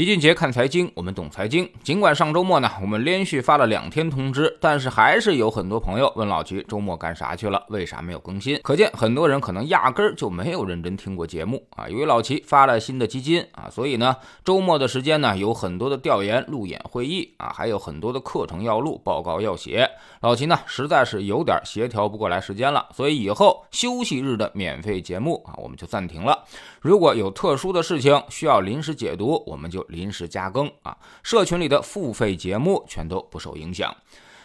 齐俊杰看财经，我们懂财经。尽管上周末呢，我们连续发了两天通知，但是还是有很多朋友问老齐周末干啥去了，为啥没有更新？可见很多人可能压根儿就没有认真听过节目啊。由于老齐发了新的基金啊，所以呢，周末的时间呢，有很多的调研、路演、会议啊，还有很多的课程要录、报告要写。老齐呢，实在是有点协调不过来时间了，所以以后休息日的免费节目啊，我们就暂停了。如果有特殊的事情需要临时解读，我们就。临时加更啊，社群里的付费节目全都不受影响。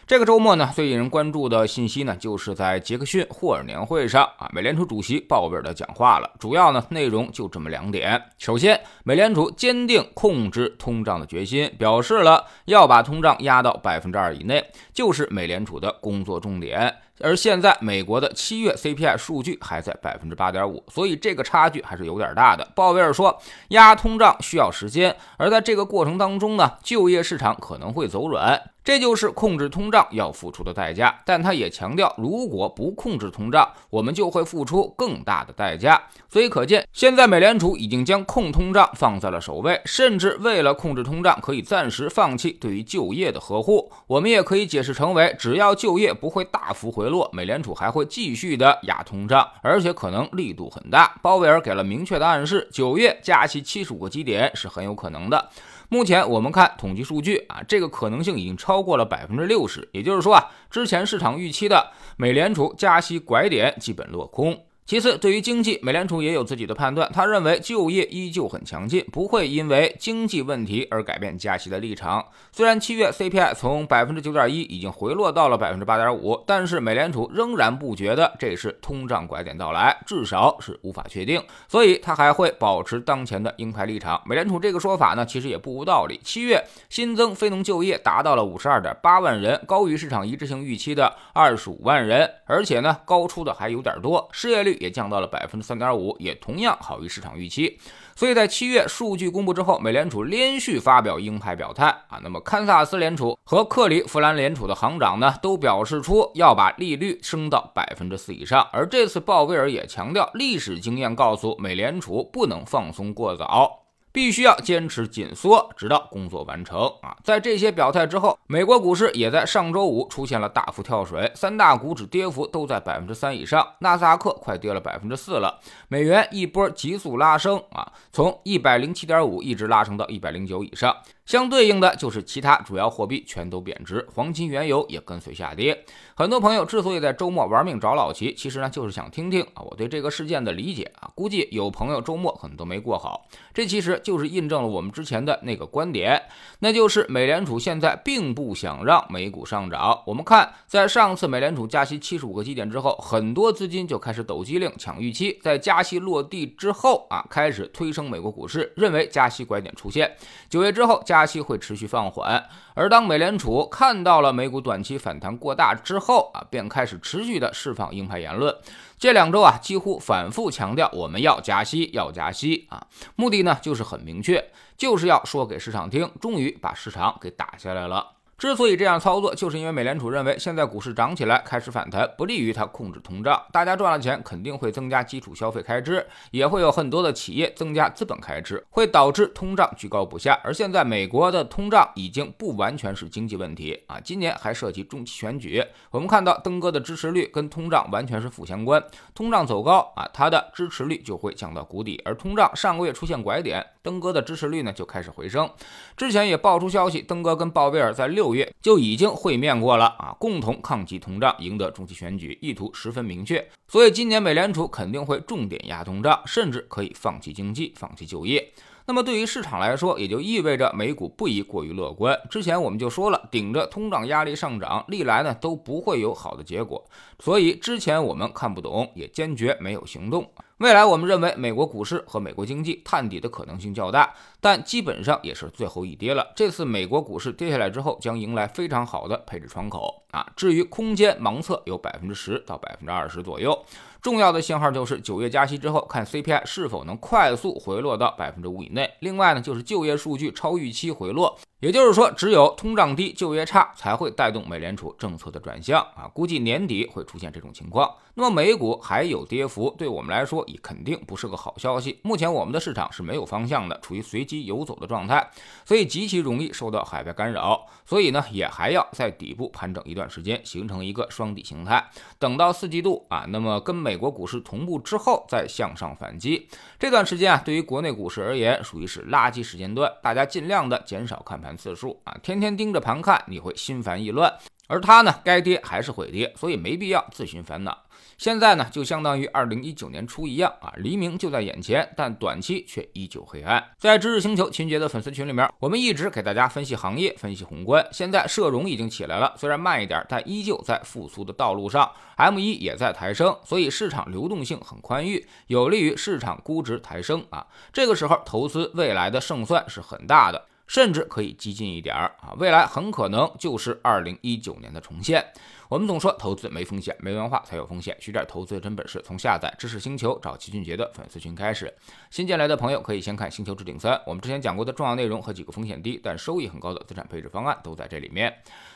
这个周末呢，最引人关注的信息呢，就是在杰克逊霍尔年会上啊，美联储主席鲍威尔的讲话了。主要呢内容就这么两点：首先，美联储坚定控制通胀的决心，表示了要把通胀压到百分之二以内，就是美联储的工作重点。而现在，美国的七月 CPI 数据还在百分之八点五，所以这个差距还是有点大的。鲍威尔说，压通胀需要时间，而在这个过程当中呢，就业市场可能会走软。这就是控制通胀要付出的代价，但他也强调，如果不控制通胀，我们就会付出更大的代价。所以可见，现在美联储已经将控通胀放在了首位，甚至为了控制通胀，可以暂时放弃对于就业的呵护。我们也可以解释成为，只要就业不会大幅回落，美联储还会继续的压通胀，而且可能力度很大。鲍威尔给了明确的暗示，九月加息七十五个基点是很有可能的。目前我们看统计数据啊，这个可能性已经超过了百分之六十，也就是说啊，之前市场预期的美联储加息拐点基本落空。其次，对于经济，美联储也有自己的判断。他认为就业依旧很强劲，不会因为经济问题而改变加息的立场。虽然七月 CPI 从百分之九点一已经回落到了百分之八点五，但是美联储仍然不觉得这是通胀拐点到来，至少是无法确定。所以，他还会保持当前的鹰派立场。美联储这个说法呢，其实也不无道理。七月新增非农就业达到了五十二点八万人，高于市场一致性预期的二十五万人，而且呢，高出的还有点多。失业率。也降到了百分之三点五，也同样好于市场预期。所以在七月数据公布之后，美联储连续发表鹰派表态啊。那么堪萨斯联储和克里夫兰联储的行长呢，都表示出要把利率升到百分之四以上。而这次鲍威尔也强调，历史经验告诉美联储不能放松过早。必须要坚持紧缩，直到工作完成啊！在这些表态之后，美国股市也在上周五出现了大幅跳水，三大股指跌幅都在百分之三以上，纳斯达克快跌了百分之四了，美元一波急速拉升啊，从一百零七点五一直拉升到一百零九以上。相对应的就是其他主要货币全都贬值，黄金、原油也跟随下跌。很多朋友之所以在周末玩命找老齐，其实呢就是想听听啊我对这个事件的理解啊。估计有朋友周末可能都没过好，这其实就是印证了我们之前的那个观点，那就是美联储现在并不想让美股上涨。我们看，在上次美联储加息七十五个基点之后，很多资金就开始抖机灵抢预期，在加息落地之后啊，开始推升美国股市，认为加息拐点出现，九月之后加。加息会持续放缓，而当美联储看到了美股短期反弹过大之后啊，便开始持续的释放鹰派言论。这两周啊，几乎反复强调我们要加息，要加息啊，目的呢就是很明确，就是要说给市场听，终于把市场给打下来了。之所以这样操作，就是因为美联储认为现在股市涨起来开始反弹，不利于它控制通胀。大家赚了钱，肯定会增加基础消费开支，也会有很多的企业增加资本开支，会导致通胀居高不下。而现在美国的通胀已经不完全是经济问题啊，今年还涉及中期选举。我们看到登哥的支持率跟通胀完全是负相关，通胀走高啊，它的支持率就会降到谷底。而通胀上个月出现拐点，登哥的支持率呢就开始回升。之前也爆出消息，登哥跟鲍威尔在六。六月就已经会面过了啊，共同抗击通胀，赢得中期选举，意图十分明确。所以今年美联储肯定会重点压通胀，甚至可以放弃经济，放弃就业。那么对于市场来说，也就意味着美股不宜过于乐观。之前我们就说了，顶着通胀压力上涨，历来呢都不会有好的结果。所以之前我们看不懂，也坚决没有行动。未来我们认为美国股市和美国经济探底的可能性较大，但基本上也是最后一跌了。这次美国股市跌下来之后，将迎来非常好的配置窗口啊。至于空间盲测有百分之十到百分之二十左右。重要的信号就是九月加息之后，看 CPI 是否能快速回落到百分之五以内。另外呢，就是就业数据超预期回落，也就是说，只有通胀低、就业差才会带动美联储政策的转向啊。估计年底会出现这种情况。那么美股还有跌幅，对我们来说也肯定不是个好消息。目前我们的市场是没有方向的，处于随机游走的状态，所以极其容易受到海外干扰。所以呢，也还要在底部盘整一段时间，形成一个双底形态。等到四季度啊，那么跟美国股市同步之后再向上反击。这段时间啊，对于国内股市而言，属于是垃圾时间段，大家尽量的减少看盘次数啊，天天盯着盘看，你会心烦意乱。而它呢，该跌还是会跌，所以没必要自寻烦恼。现在呢，就相当于二零一九年初一样啊，黎明就在眼前，但短期却依旧黑暗。在知识星球秦杰的粉丝群里面，我们一直给大家分析行业、分析宏观。现在社融已经起来了，虽然慢一点，但依旧在复苏的道路上。M 一也在抬升，所以市场流动性很宽裕，有利于市场估值抬升啊。这个时候投资未来的胜算是很大的。甚至可以激进一点啊，未来很可能就是二零一九年的重现。我们总说投资没风险，没文化才有风险。学点投资的真本事，从下载知识星球找齐俊杰的粉丝群开始。新进来的朋友可以先看《星球置顶三》，我们之前讲过的重要内容和几个风险低但收益很高的资产配置方案都在这里面。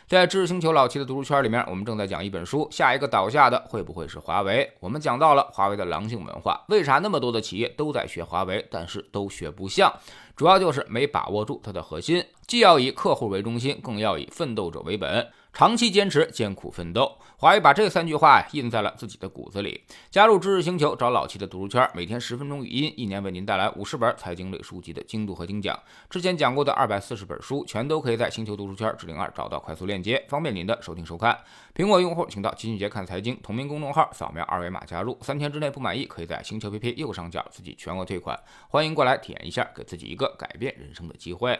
在知识星球老齐的读书圈里面，我们正在讲一本书，下一个倒下的会不会是华为？我们讲到了华为的狼性文化，为啥那么多的企业都在学华为，但是都学不像？主要就是没把握住它的核心，既要以客户为中心，更要以奋斗者为本。长期坚持，艰苦奋斗。华为把这三句话印在了自己的骨子里。加入知识星球，找老七的读书圈，每天十分钟语音，一年为您带来五十本财经类书籍的精读和精讲。之前讲过的二百四十本书，全都可以在星球读书圈置顶二找到快速链接，方便您的收听收看。苹果用户请到金俊杰看财经同名公众号，扫描二维码加入。三天之内不满意，可以在星球 APP 右上角自己全额退款。欢迎过来体验一下，给自己一个改变人生的机会。